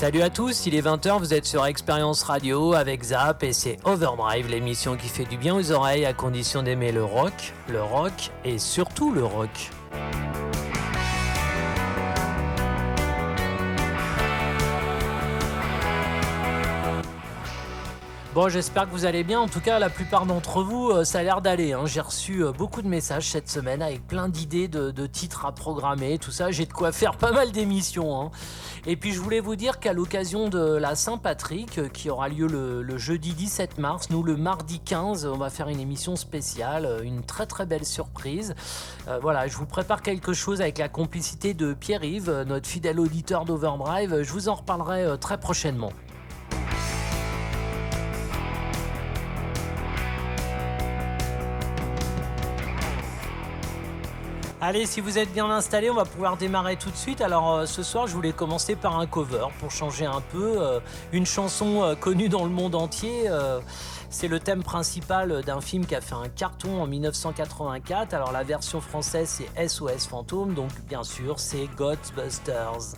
Salut à tous, il est 20h, vous êtes sur Expérience Radio avec Zap et c'est Overdrive, l'émission qui fait du bien aux oreilles à condition d'aimer le rock, le rock et surtout le rock. Bon, j'espère que vous allez bien. En tout cas, la plupart d'entre vous, euh, ça a l'air d'aller. hein. J'ai reçu euh, beaucoup de messages cette semaine avec plein d'idées de, titres à programmer, tout ça. J'ai de quoi faire pas mal d'émissions. hein. Et puis, je voulais vous dire qu'à l'occasion de la Saint-Patrick, euh, qui aura lieu le, le jeudi 17 mars, nous, le mardi 15, on va faire une émission spéciale, une très très belle surprise. Voilà, je vous prépare quelque chose avec la complicité de Pierre-Yves, notre fidèle auditeur d'Overdrive. Je vous en reparlerai très prochainement. Allez, si vous êtes bien installés, on va pouvoir démarrer tout de suite. Alors euh, ce soir, je voulais commencer par un cover pour changer un peu. euh, une chanson euh, connue dans le monde entier. c'est le thème principal d'un film qui a fait un carton en 1984. Alors la version française, c'est SOS Fantôme. Donc bien sûr, c'est Ghostbusters.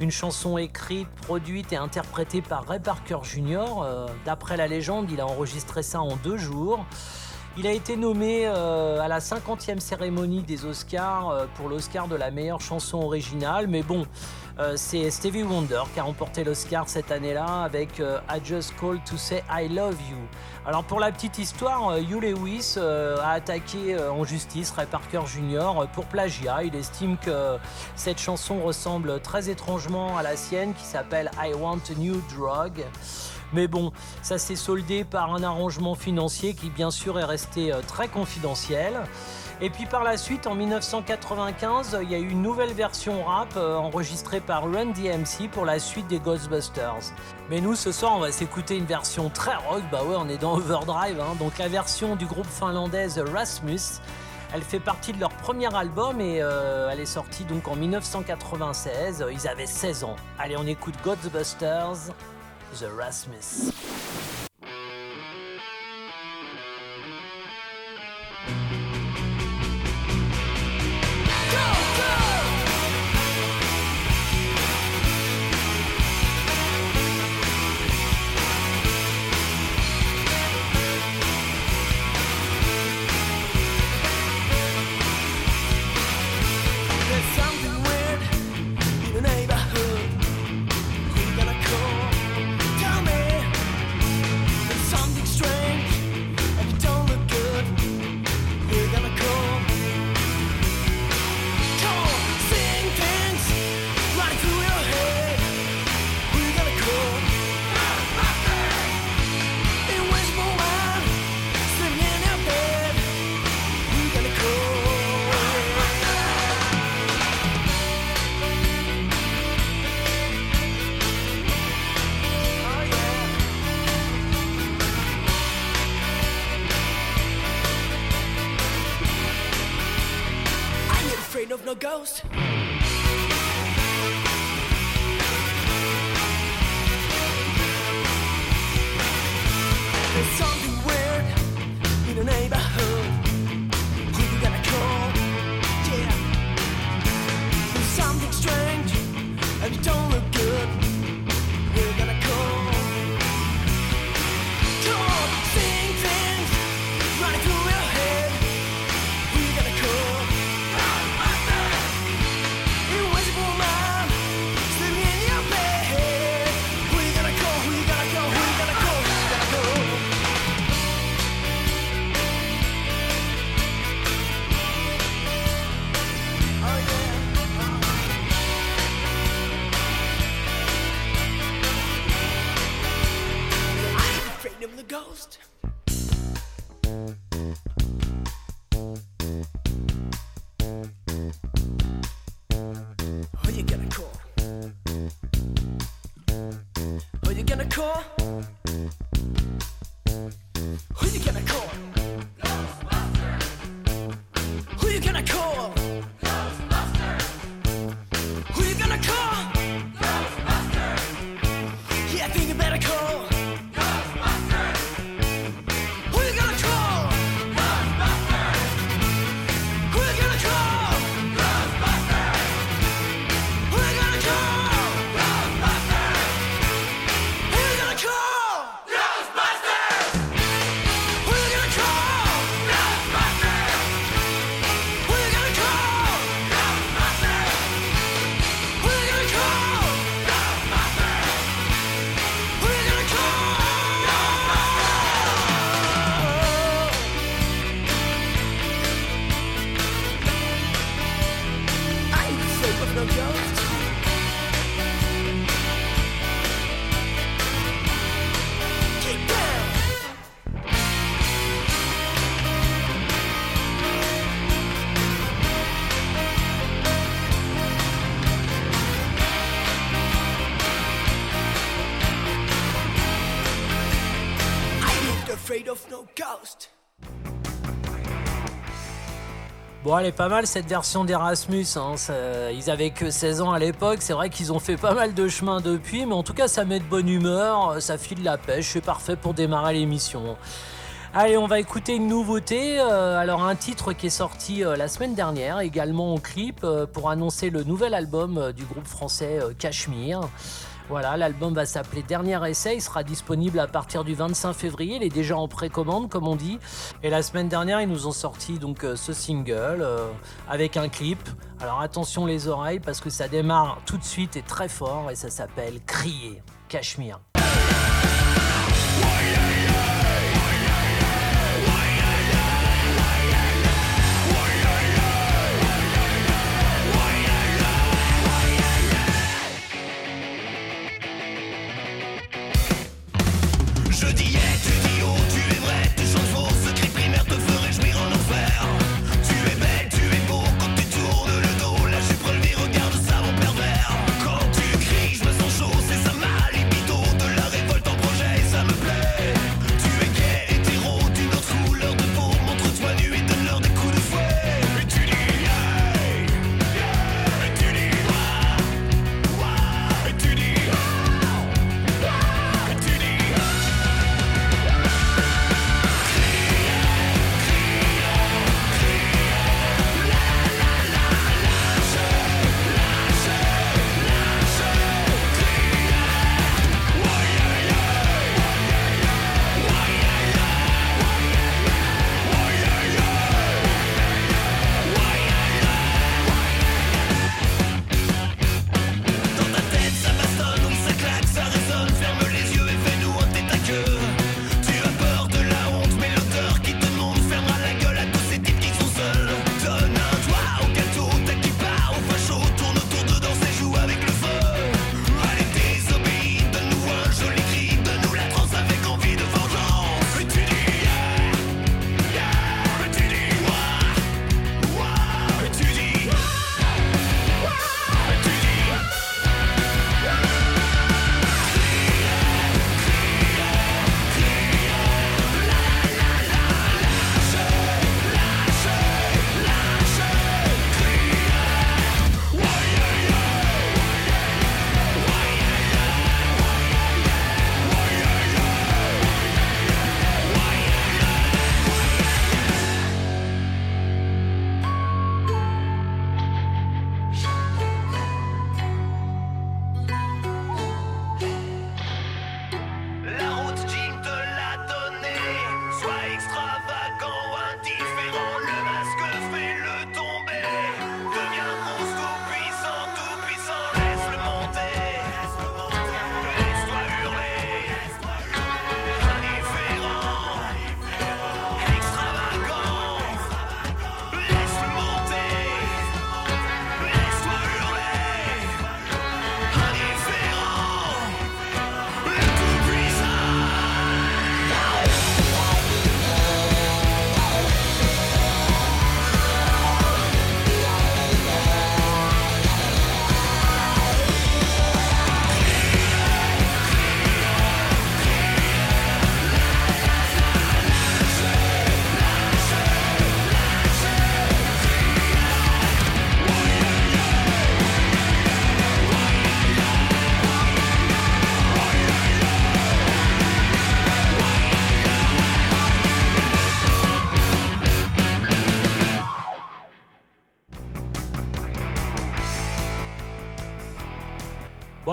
Une chanson écrite, produite et interprétée par Ray Parker Jr. D'après la légende, il a enregistré ça en deux jours. Il a été nommé euh, à la 50e cérémonie des Oscars euh, pour l'Oscar de la meilleure chanson originale, mais bon, euh, c'est Stevie Wonder qui a remporté l'Oscar cette année-là avec I Just Called to Say I Love You. Alors pour la petite histoire, Hugh Lewis a attaqué en justice Ray Parker Jr. pour plagiat. Il estime que cette chanson ressemble très étrangement à la sienne qui s'appelle I Want a New Drug. Mais bon, ça s'est soldé par un arrangement financier qui bien sûr est resté euh, très confidentiel. Et puis par la suite, en 1995, il y a eu une nouvelle version rap euh, enregistrée par Run DMC pour la suite des Ghostbusters. Mais nous, ce soir, on va s'écouter une version très rock. Bah ouais, on est dans Overdrive. hein. Donc la version du groupe finlandais The Rasmus. Elle fait partie de leur premier album et euh, elle est sortie donc en 1996. Ils avaient 16 ans. Allez, on écoute Ghostbusters, The. Something weird little ghost. Bon, elle est pas mal cette version d'Erasmus. hein. Ils avaient que 16 ans à l'époque. C'est vrai qu'ils ont fait pas mal de chemin depuis, mais en tout cas, ça met de bonne humeur, ça file la pêche. C'est parfait pour démarrer l'émission. Allez, on va écouter une nouveauté. Euh, alors, un titre qui est sorti euh, la semaine dernière, également en clip, euh, pour annoncer le nouvel album du groupe français Cachemire. Voilà, l'album va s'appeler Dernier Essai. Il sera disponible à partir du 25 février. Il est déjà en précommande, comme on dit. Et la semaine dernière, ils nous ont sorti donc euh, ce single euh, avec un clip. Alors attention les oreilles parce que ça démarre tout de suite et très fort et ça s'appelle Crier, Cachemire.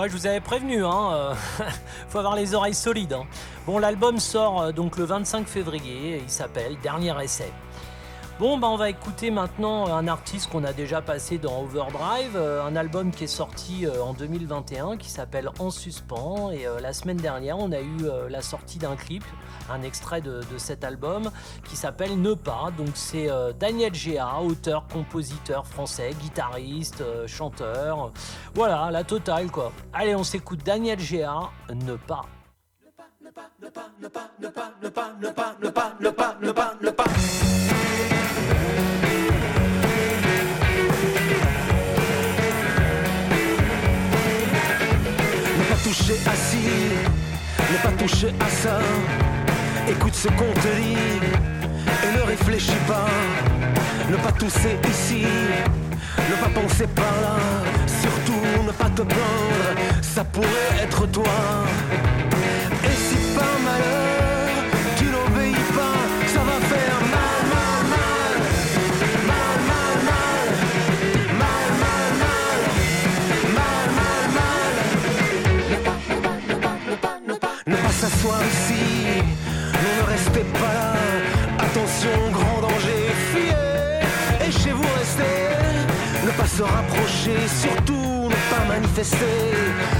Je vous avais prévenu, hein. euh, faut avoir les oreilles solides. hein. Bon, l'album sort euh, donc le 25 février. Il s'appelle Dernier essai. Bon, bah, on va écouter maintenant un artiste qu'on a déjà passé dans Overdrive, euh, un album qui est sorti euh, en 2021 qui s'appelle En suspens. Et euh, la semaine dernière, on a eu euh, la sortie d'un clip, un extrait de, cet album qui s'appelle Ne pas. Donc c'est euh, Daniel Géa, auteur, compositeur français, guitariste, euh, chanteur. Voilà, la totale quoi. Allez, on s'écoute Daniel Géa, Ne pas. Ne pas toucher à ci, ne pas toucher à ça. Écoute ce qu'on te dit et ne réfléchis pas. Ne pas tousser ici, ne pas penser par là. Surtout ne pas te plaindre, ça pourrait être toi. Et si par malheur pas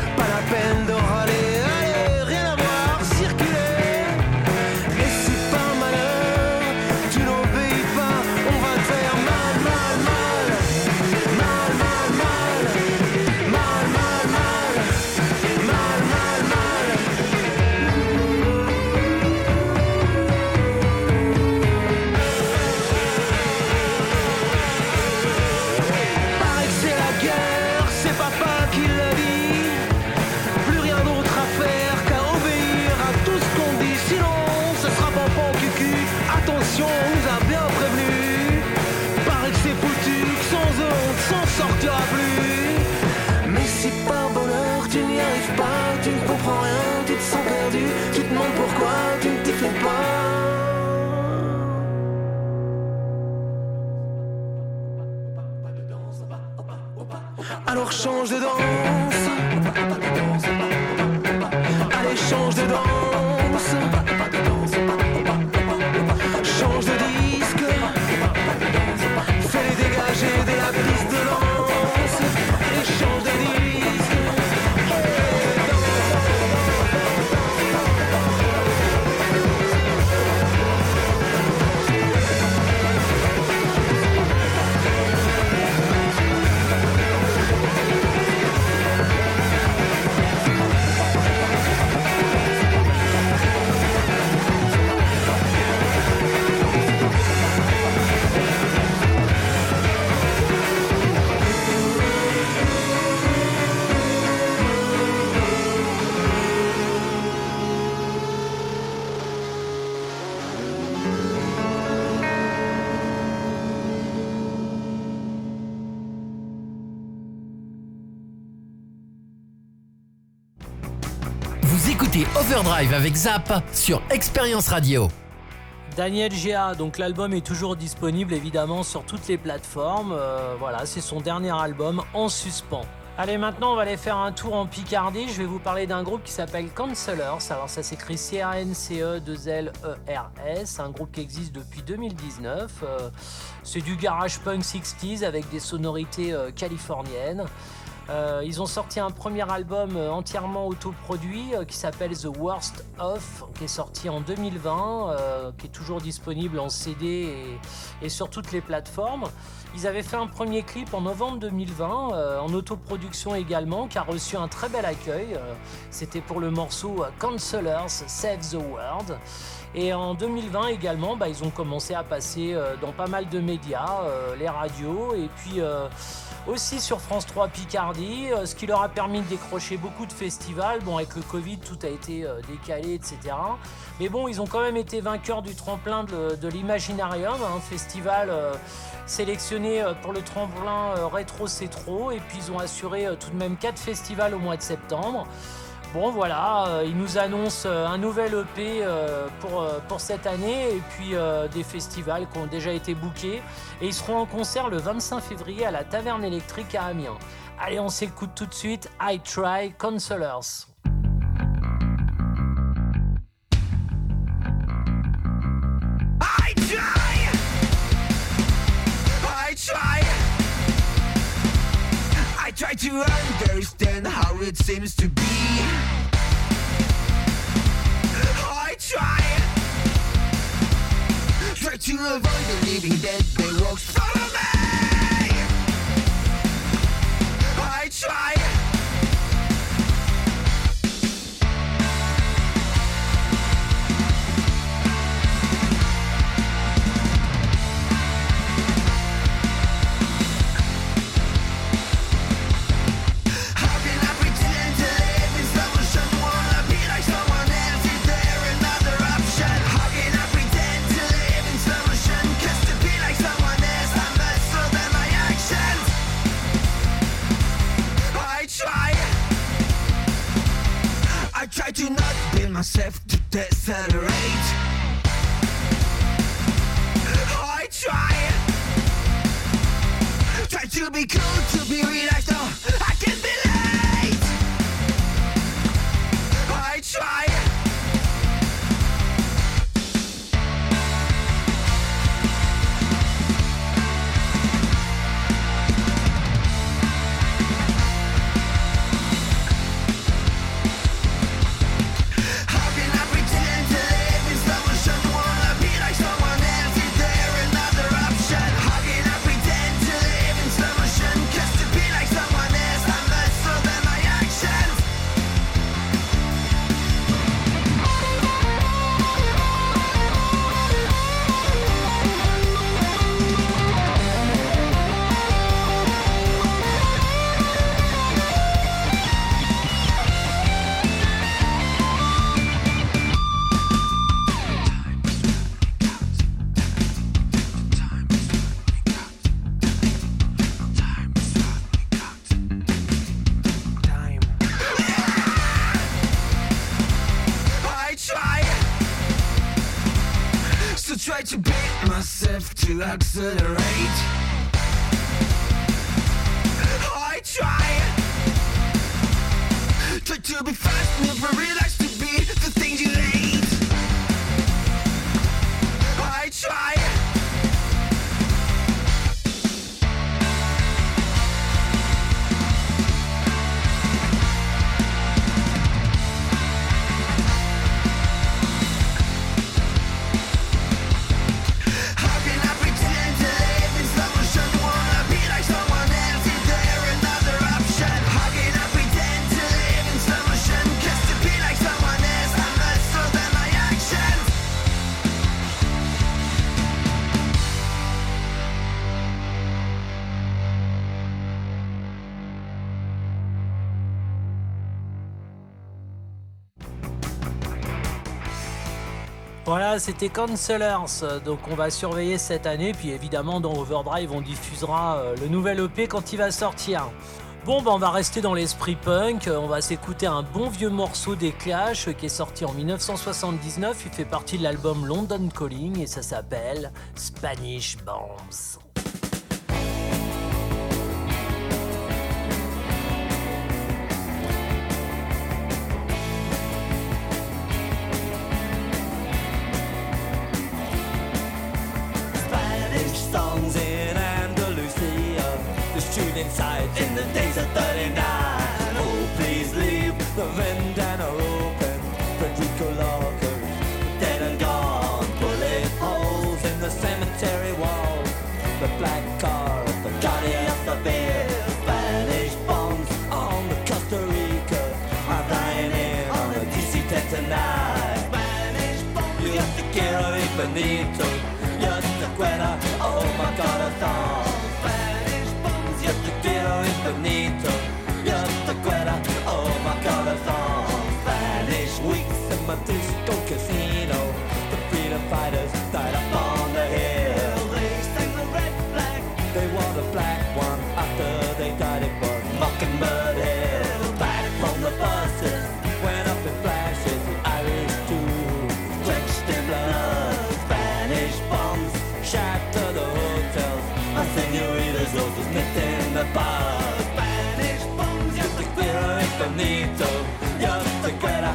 Overdrive avec Zap sur Expérience Radio. Daniel Géa, donc l'album est toujours disponible évidemment sur toutes les plateformes. Euh, voilà, c'est son dernier album en suspens. Allez, maintenant on va aller faire un tour en Picardie. Je vais vous parler d'un groupe qui s'appelle Counselors. Alors ça s'écrit C-A-N-C-E-2-L-E-R-S, un groupe qui existe depuis 2019. Euh, c'est du garage punk 60s avec des sonorités euh, californiennes. Euh, ils ont sorti un premier album euh, entièrement autoproduit euh, qui s'appelle The Worst Of, qui est sorti en 2020, euh, qui est toujours disponible en CD et, et sur toutes les plateformes. Ils avaient fait un premier clip en novembre 2020, euh, en autoproduction également, qui a reçu un très bel accueil. Euh, C'était pour le morceau Counselors Save the World. Et en 2020 également, bah, ils ont commencé à passer dans pas mal de médias, les radios, et puis aussi sur France 3 Picardie, euh, ce qui leur a permis de décrocher beaucoup de festivals. Bon, avec le Covid, tout a été euh, décalé, etc. Mais bon, ils ont quand même été vainqueurs du tremplin de, l'Imaginarium, un festival euh, sélectionné pour le tremplin rétro c'est et puis ils ont assuré tout de même quatre festivals au mois de septembre. Bon voilà, euh, ils nous annoncent euh, un nouvel EP euh, pour, euh, pour cette année et puis des festivals qui ont déjà été bookés. Et ils seront en concert le 25 février à la Taverne électrique à Amiens. Allez, on s'écoute tout de suite I Try try to understand how it seems to be. I try. Try to avoid the living dead that walks follow me. I try. dead center accelerate C'était Cancelers. Donc on va surveiller cette année. Puis évidemment, dans Overdrive, on diffusera euh, le nouvel EP quand il va sortir. Bon, ben, on va rester dans l'esprit punk. On va s'écouter un bon vieux morceau des Clash euh, qui est sorti en 1979. Il fait partie de l'album London Calling et ça s'appelle Spanish Bombs. inside in the days of 39. Oh, please leave the vendetta open. Federico Locker, dead and gone. Bullet holes in the cemetery wall. The black car of the Johnny of the beer. Spanish bombs on the Costa Rica are dying in on the DC 10 tonight. Spanish bombs, you have to carry Benito. 人にとやってけら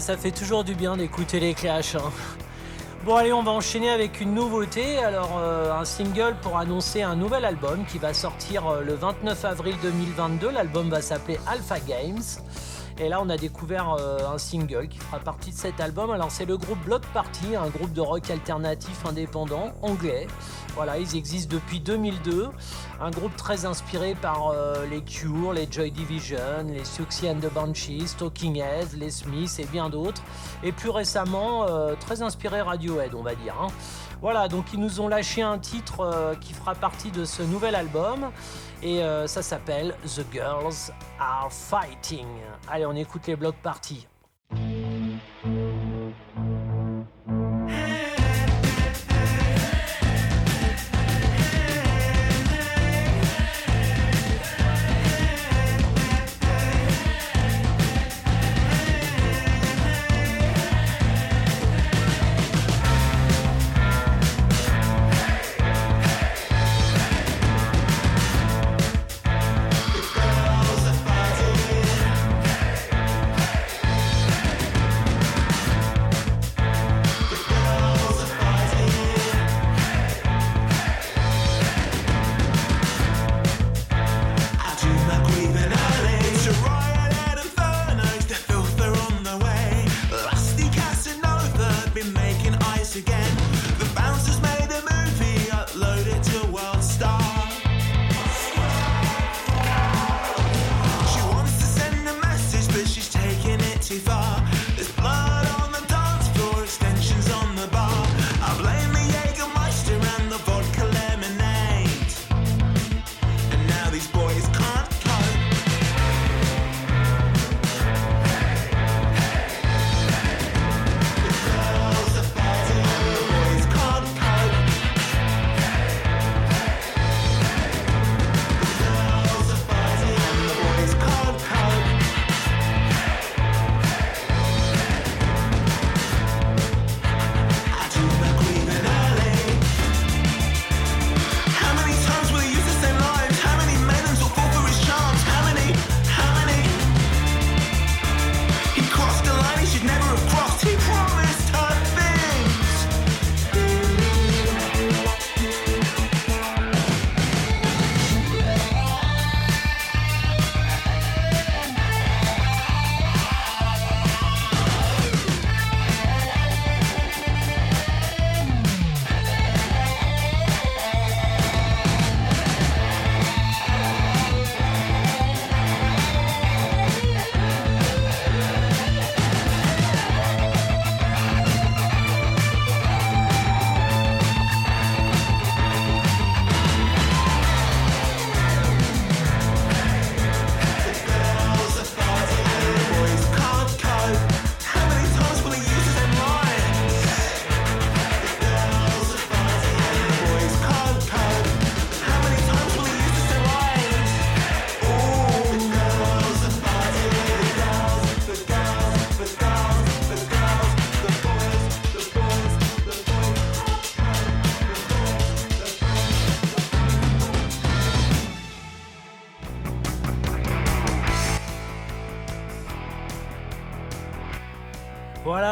Ça fait toujours du bien d'écouter les clashs. hein. Bon, allez, on va enchaîner avec une nouveauté. Alors, euh, un single pour annoncer un nouvel album qui va sortir euh, le 29 avril 2022. L'album va s'appeler Alpha Games. Et là, on a découvert euh, un single qui fera partie de cet album. Alors, c'est le groupe Block Party, un groupe de rock alternatif indépendant anglais. Voilà, ils existent depuis 2002. Un groupe très inspiré par euh, les Cure, les Joy Division, les Suxy and the Banshees, Talking Heads, les Smiths et bien d'autres. Et plus récemment, euh, très inspiré Radiohead, on va dire. hein. Voilà, donc ils nous ont lâché un titre euh, qui fera partie de ce nouvel album. Et euh, ça s'appelle The Girls Are Fighting. Allez, on écoute les blocs parties.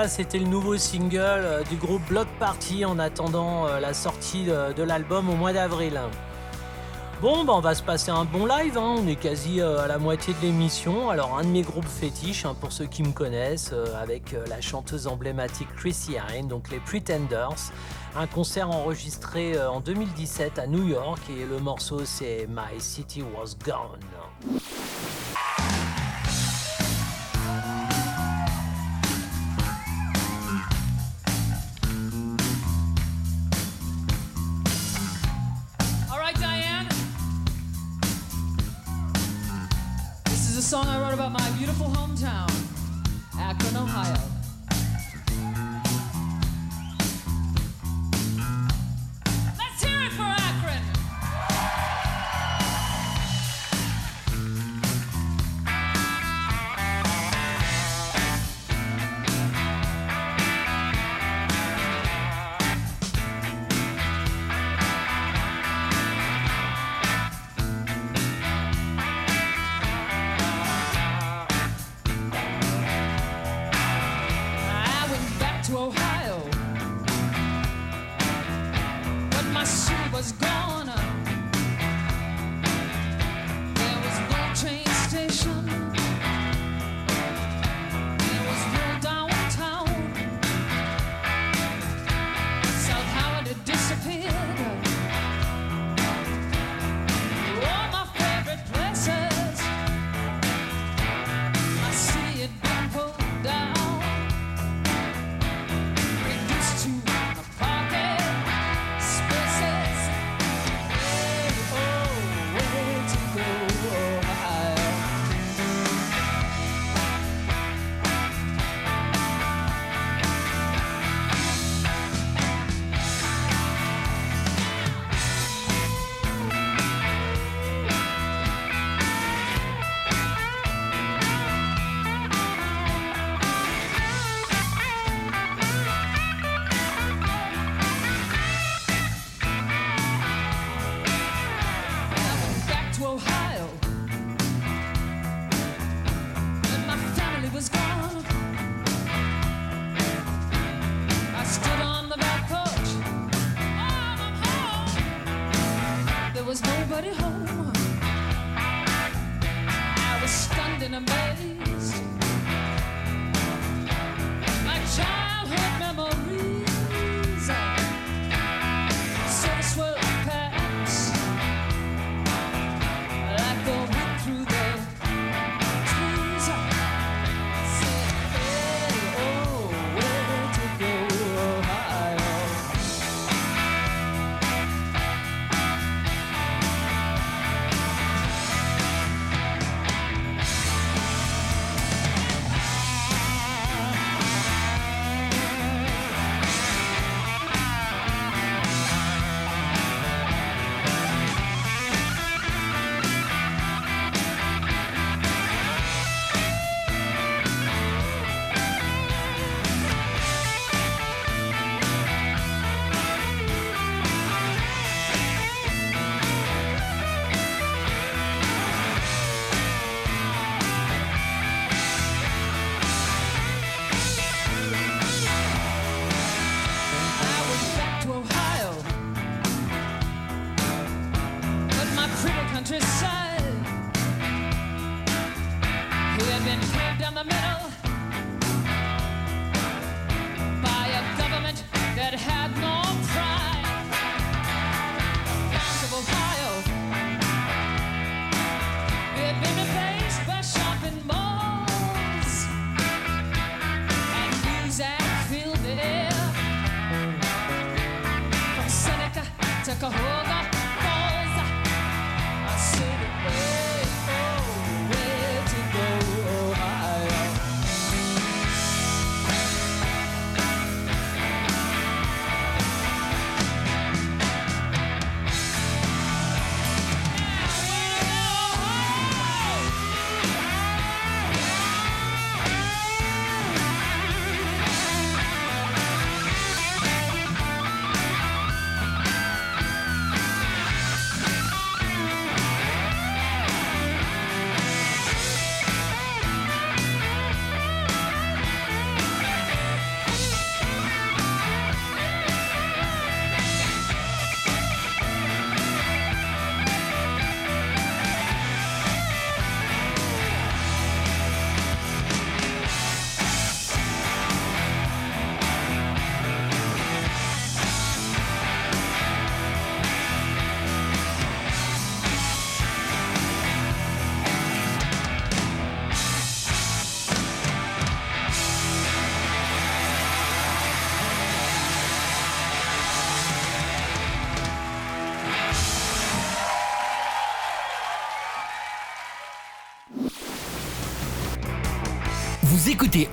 C'était le nouveau single euh, du groupe Block Party en attendant euh, la sortie de, l'album au mois d'avril. Bon, bah on va se passer un bon live, hein. on est quasi euh, à la moitié de l'émission. Alors, un de mes groupes fétiches, hein, pour ceux qui me connaissent, avec la chanteuse emblématique Chrissy Hine, donc les Pretenders. Un concert enregistré en 2017 à New York et le morceau c'est My City Was Gone. Beautiful hometown,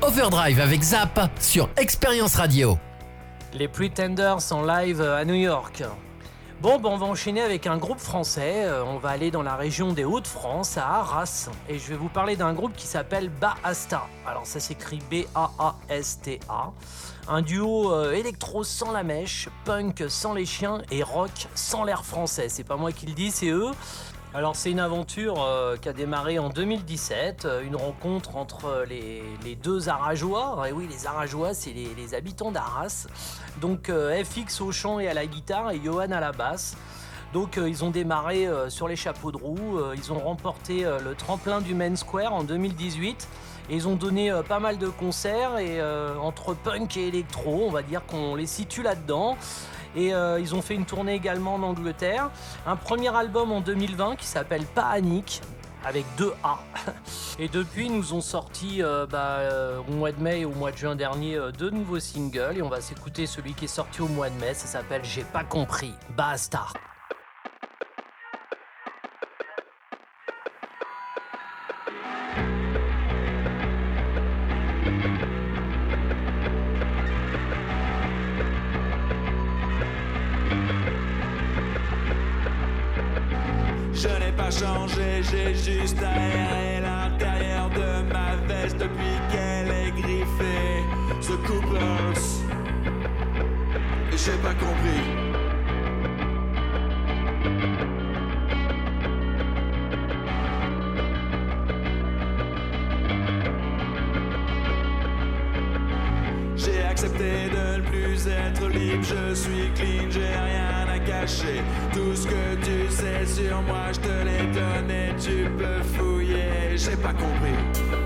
Overdrive avec Zap sur Expérience Radio. Les Pretenders en live à New York. Bon, ben on va enchaîner avec un groupe français. Euh, On va aller dans la région des Hauts-de-France, à Arras. Et je vais vous parler d'un groupe qui s'appelle Baasta. Alors, ça s'écrit B-A-A-S-T-A. Un duo euh, électro sans la mèche, punk sans les chiens et rock sans l'air français. C'est pas moi qui le dis, c'est eux. Alors c'est une aventure euh, qui a démarré en 2017, euh, une rencontre entre euh, les, deux Arageois. Et oui, les Arageois, c'est les, habitants d'Arras. Donc FX au chant et à la guitare et Johan à la basse. Donc ils ont démarré sur les chapeaux de roue, ils ont remporté le tremplin du Main Square en 2018 et ils ont donné pas mal de concerts et entre punk et électro, on va dire qu'on les situe là-dedans. Et euh, ils ont fait une tournée également en Angleterre. Un premier album en 2020 qui s'appelle Panic avec deux A. Et depuis, nous ont sorti euh, bah, euh, au mois de mai et au mois de juin dernier euh, deux nouveaux singles. Et on va s'écouter celui qui est sorti au mois de mai. Ça s'appelle J'ai pas compris. Basta. Changé, j'ai juste aéré l'intérieur de ma veste depuis qu'elle est griffée. Ce Coopers, j'ai pas compris. J'ai accepté de ne plus être libre, je suis clean, j'ai rien à Tout ce que tu sais sur moi, je te l'ai donné, tu peux fouiller, j'ai pas compris.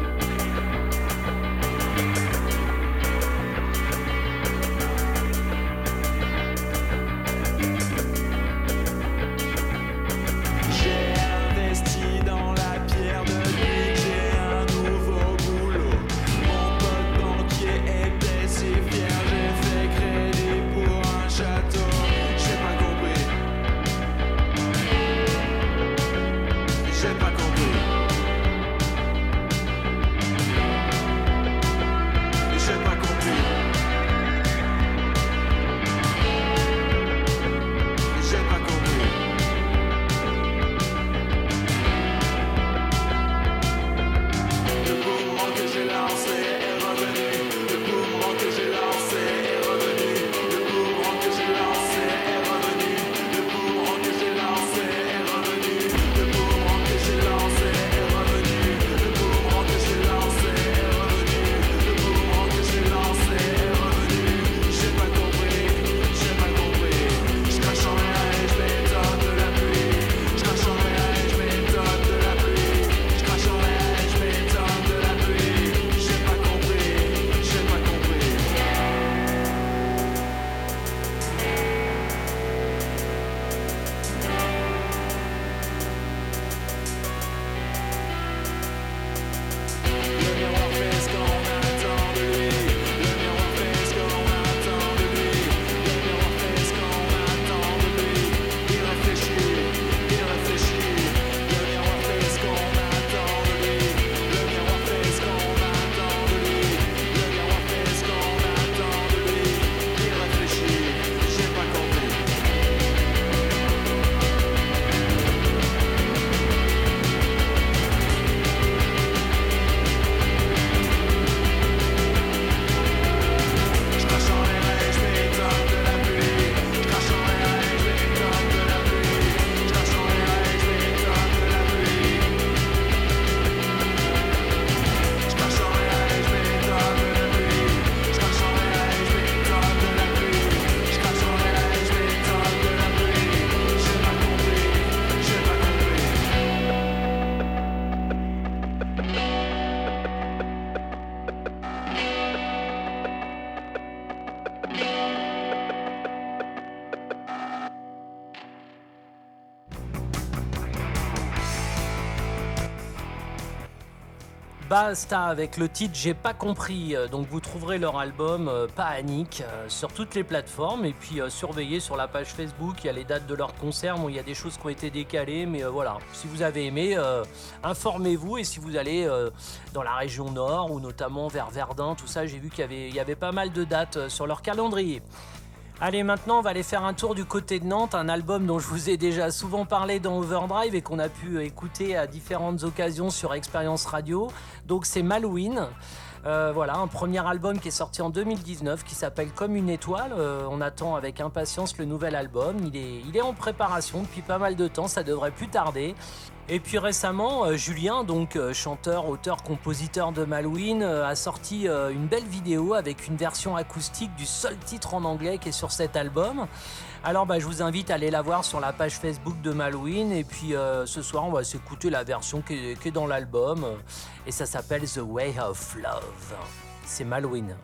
Avec le titre J'ai pas compris. Euh, Donc vous trouverez leur album euh, Panique euh, sur toutes les plateformes et puis euh, surveillez sur la page Facebook, il y a les dates de leurs concerts, bon, il y a des choses qui ont été décalées mais voilà, si vous avez aimé, informez-vous et si vous allez dans la région nord ou notamment vers Verdun, tout ça, j'ai vu qu'il y avait, il y avait pas mal de dates sur leur calendrier. Allez, maintenant, on va aller faire un tour du côté de Nantes, un album dont je vous ai déjà souvent parlé dans Overdrive et qu'on a pu écouter à différentes occasions sur Expérience Radio. Donc, c'est Malouine. Euh, voilà, un premier album qui est sorti en 2019 qui s'appelle Comme une étoile. Euh, on attend avec impatience le nouvel album. Il est, il est en préparation depuis pas mal de temps, ça devrait plus tarder. Et puis récemment, euh, Julien, donc euh, chanteur, auteur, compositeur de Malouine, euh, a sorti une belle vidéo avec une version acoustique du seul titre en anglais qui est sur cet album. Alors bah, je vous invite à aller la voir sur la page Facebook de Malouine et puis ce soir on va s'écouter la version qui dans l'album et ça s'appelle The Way of Love. C'est Malouine.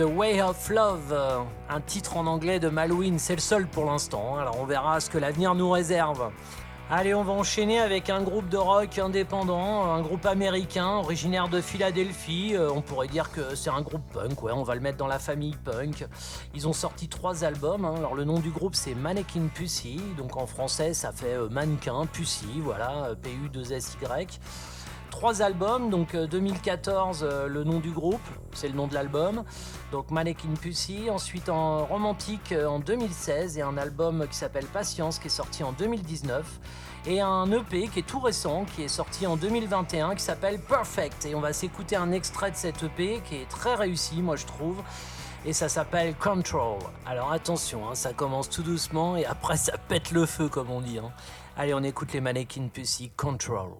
The Way of Love, euh, un titre en anglais de Malouine, c'est le seul pour l'instant, hein. alors on verra ce que l'avenir nous réserve. Allez, on va enchaîner avec un groupe de rock indépendant, un groupe américain originaire de Philadelphie. Euh, on pourrait dire que c'est un groupe punk, ouais, on va le mettre dans la famille punk. Ils ont sorti trois albums. hein. Alors le nom du groupe c'est Mannequin Pussy, donc en français ça fait euh, mannequin Pussy, voilà, euh, P-U-2-S-Y. Trois albums, donc euh, 2014 euh, le nom du groupe, c'est le nom de l'album, donc Mannequin Pussy, ensuite en romantique euh, en 2016 et un album qui s'appelle Patience qui est sorti en 2019 et un EP qui est tout récent qui est sorti en 2021 qui s'appelle Perfect et on va s'écouter un extrait de cet EP qui est très réussi moi je trouve et ça s'appelle Control. Alors attention, hein, ça commence tout doucement et après ça pète le feu comme on dit. hein. Allez on écoute les Mannequin Pussy Control.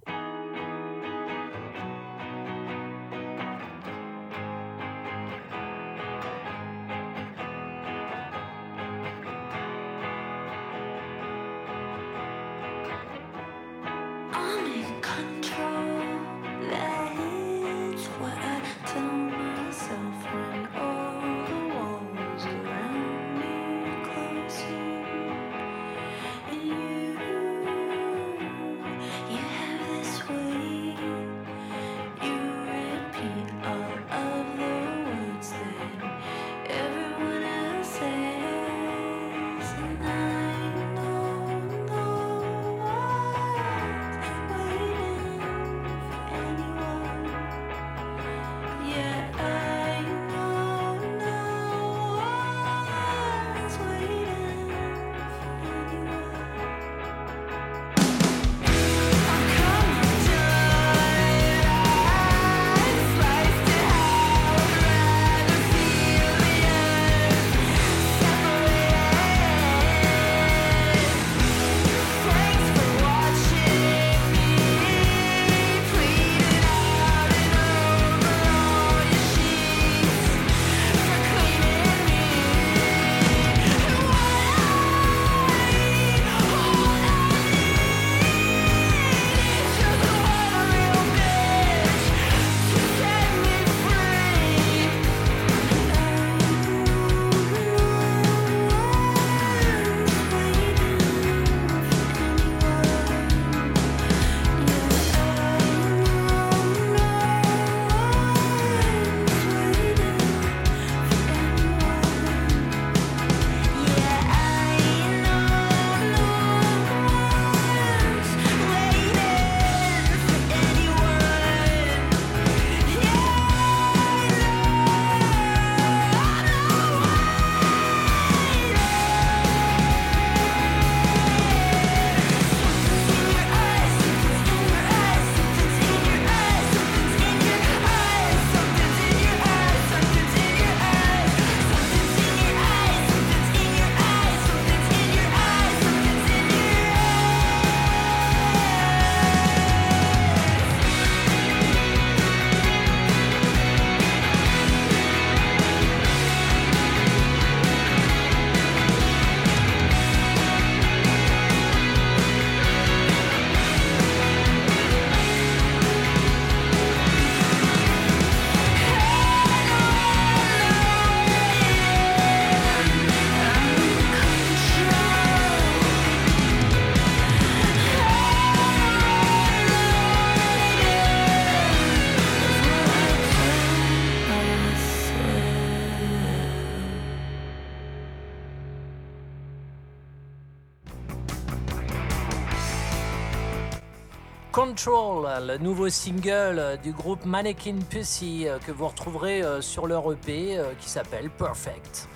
Le nouveau single euh, du groupe Mannequin Pussy euh, que vous retrouverez euh, sur leur EP qui s'appelle Perfect.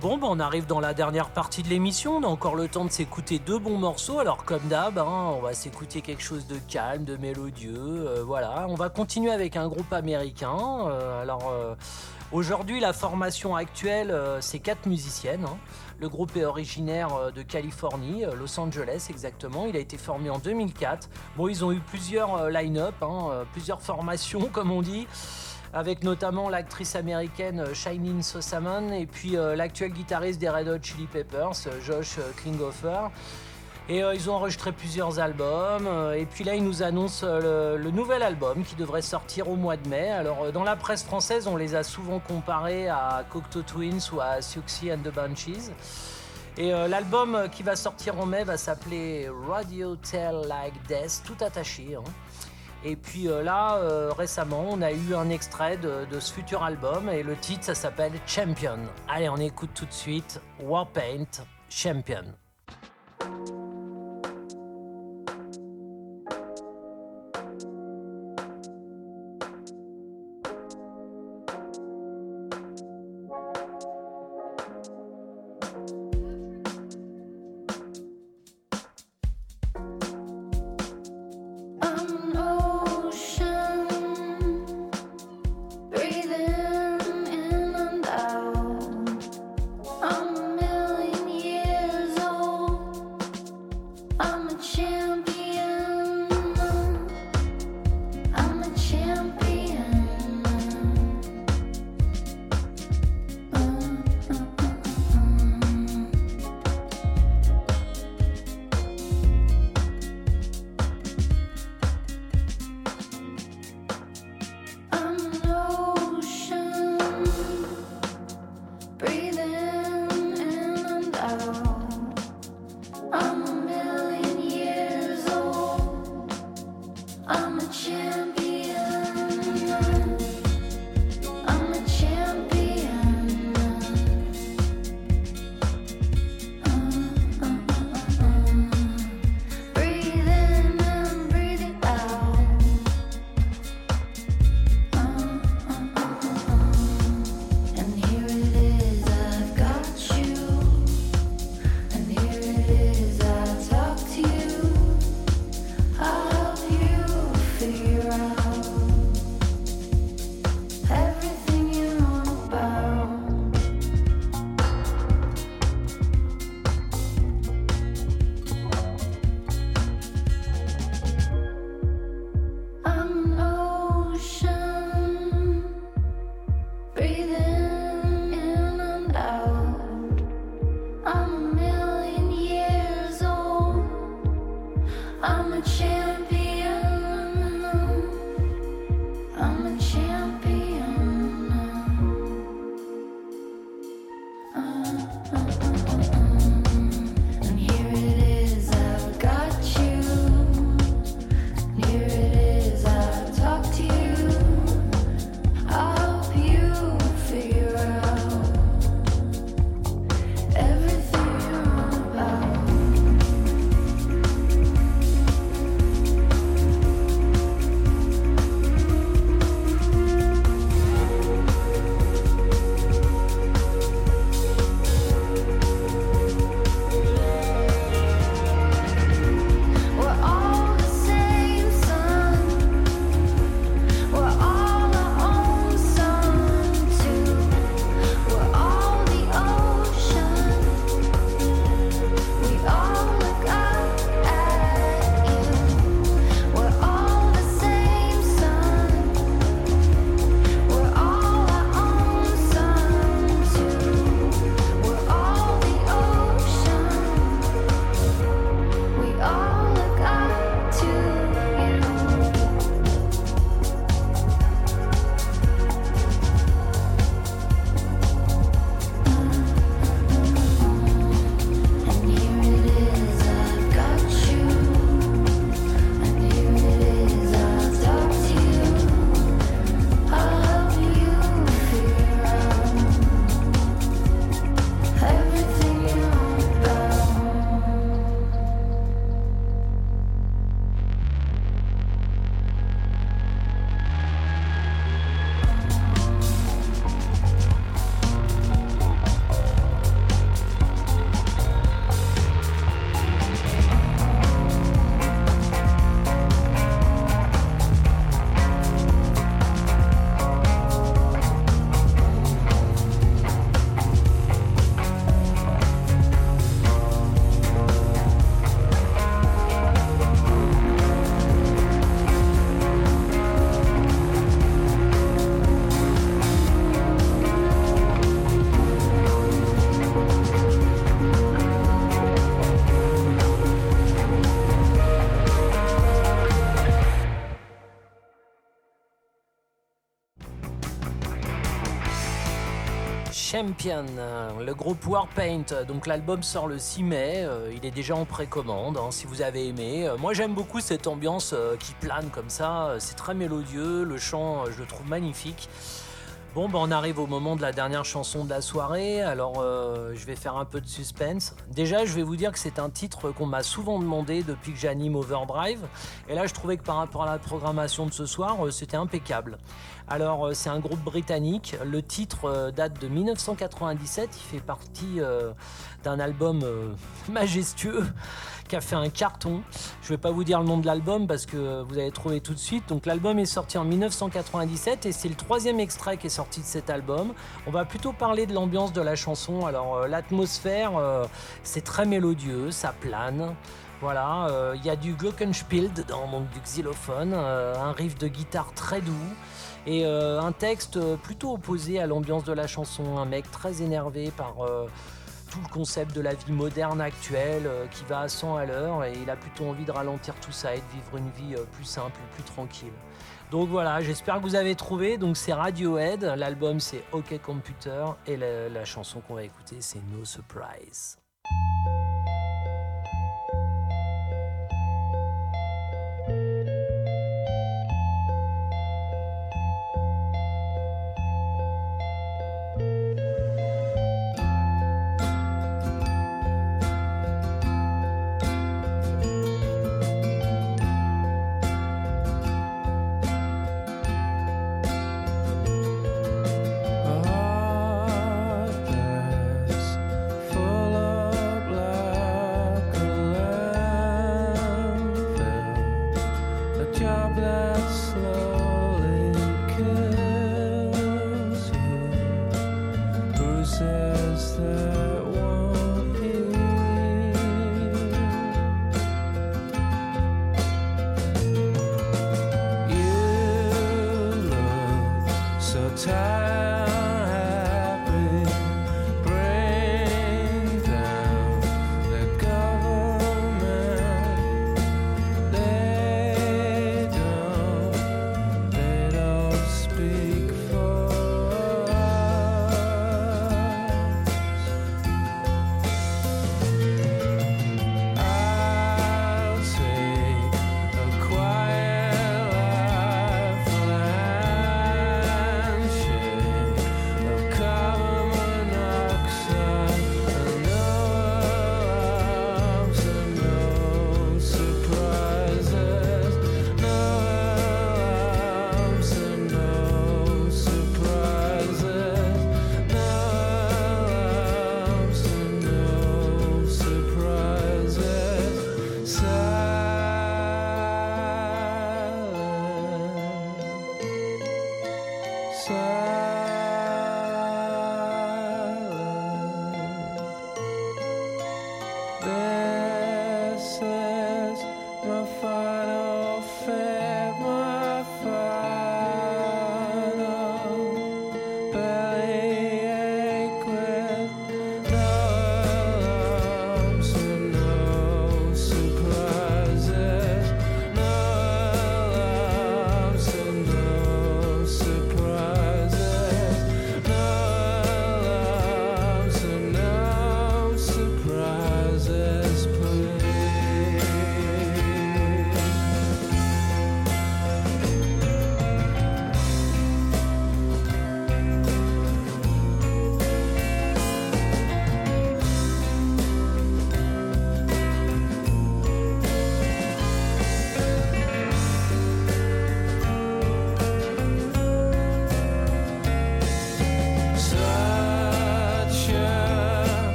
Bon, ben on arrive dans la dernière partie de l'émission, on a encore le temps de s'écouter deux bons morceaux. Alors comme d'hab, hein, on va s'écouter quelque chose de calme, de mélodieux. voilà, on va continuer avec un groupe américain. alors aujourd'hui, la formation actuelle, c'est quatre musiciennes. hein. Le groupe est originaire euh, de Californie, euh, Los Angeles exactement. Il a été formé en 2004. Bon, ils ont eu plusieurs euh, line-up, hein, plusieurs formations comme on dit, avec notamment l'actrice américaine Shailene Sossamon et puis l'actuel guitariste des Red Hot Chili Peppers, Josh Klinghoffer. Et euh, ils ont enregistré plusieurs albums. euh, et puis là, ils nous annoncent euh, le, nouvel album qui devrait sortir au mois de mai. Alors, dans la presse française, on les a souvent comparés à Cocteau Twins ou à Siouxsie and the Bunchies. Et l'album qui va sortir en mai va s'appeler Radio Tell Like Death, tout attaché. hein. Et puis là, récemment, on a eu un extrait de ce futur album et le titre, ça s'appelle Champion. Allez, on écoute tout de suite Warpaint Champion. Champion, le groupe Warpaint. Donc l'album sort le 6 mai, euh, il est déjà en précommande hein, si vous avez aimé. Euh, moi j'aime beaucoup cette ambiance euh, qui plane comme ça, c'est très mélodieux, le chant je le trouve magnifique. Bon, bah, on arrive au moment de la dernière chanson de la soirée, alors je vais faire un peu de suspense. Déjà, je vais vous dire que c'est un titre qu'on m'a souvent demandé depuis que j'anime Overdrive, et là je trouvais que par rapport à la programmation de ce soir, c'était impeccable. Alors, euh, c'est un groupe britannique, le titre euh, date de 1997, il fait partie euh, d'un album majestueux qui a fait un carton. Je vais pas vous dire le nom de l'album parce que vous allez trouver tout de suite. Donc l'album est sorti en 1997 et c'est le troisième extrait qui est sorti de cet album. On va plutôt parler de l'ambiance de la chanson. Alors l'atmosphère, c'est très mélodieux, ça plane. Voilà, il y a du glockenspiel dedans, donc du xylophone, un riff de guitare très doux et euh, un texte euh, plutôt opposé à l'ambiance de la chanson. Un mec très énervé par euh, tout le concept de la vie moderne actuelle qui va à 100 à l'heure et il a plutôt envie de ralentir tout ça et de vivre une vie plus simple, plus tranquille. Donc voilà, j'espère que vous avez trouvé. Donc c'est Radiohead, l'album c'est OK Computer et la chanson qu'on va écouter c'est No Surprise.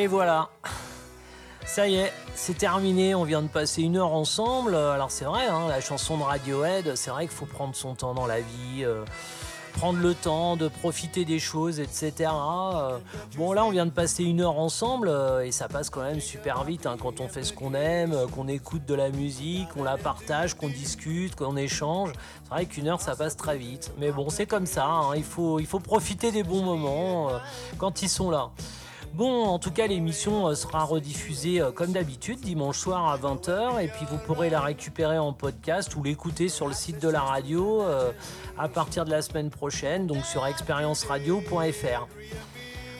Et voilà. Ça y est, c'est terminé. On vient de passer une heure ensemble. Alors c'est vrai, hein, la chanson de Radiohead, c'est vrai qu'il faut prendre son temps dans la vie. euh, prendre le temps de profiter des choses, etc. Euh, Bon, là, on vient de passer une heure ensemble euh, et ça passe quand même super vite hein, quand on fait ce qu'on aime, qu'on écoute de la musique, qu'on la partage, qu'on discute, qu'on échange. C'est vrai qu'une heure, ça passe très vite. Mais bon, c'est comme ça. hein, il, faut, profiter des bons moments quand ils sont là. Bon, en tout cas, l'émission euh, sera rediffusée euh, comme d'habitude dimanche soir à 20h et puis vous pourrez la récupérer en podcast ou l'écouter sur le site de la radio euh, à partir de la semaine prochaine, donc sur expérienceradio.fr.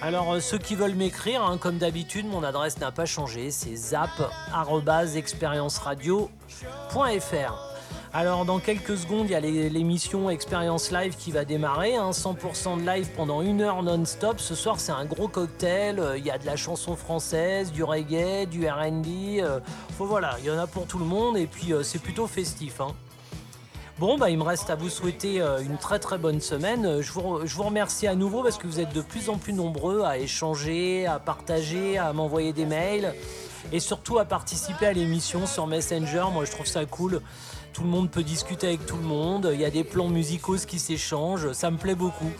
Alors ceux qui veulent m'écrire, hein, comme d'habitude, mon adresse n'a pas changé, c'est zap@expérienceradio.fr. Alors dans quelques secondes, il y a l'émission Expérience Live qui va démarrer, hein, 100% de live pendant une heure non-stop. Ce soir c'est un gros cocktail, euh, il y a de la chanson française, du reggae, du R&B, euh, voilà, il y en a pour tout le monde et puis euh, c'est plutôt festif. hein. Bon, bah, il me reste à vous souhaiter une très très bonne semaine. Je vous remercie à nouveau parce que vous êtes de plus en plus nombreux à échanger, à partager, à m'envoyer des mails et surtout à participer à l'émission sur Messenger. Moi, je trouve ça cool. Tout le monde peut discuter avec tout le monde. Il y a des plans musicaux qui s'échangent. Ça me plaît beaucoup.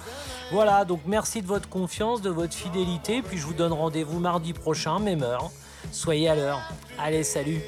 Voilà, donc merci de votre confiance, de votre fidélité. Puis je vous donne rendez-vous mardi prochain, même heure. Soyez à l'heure. Allez, salut.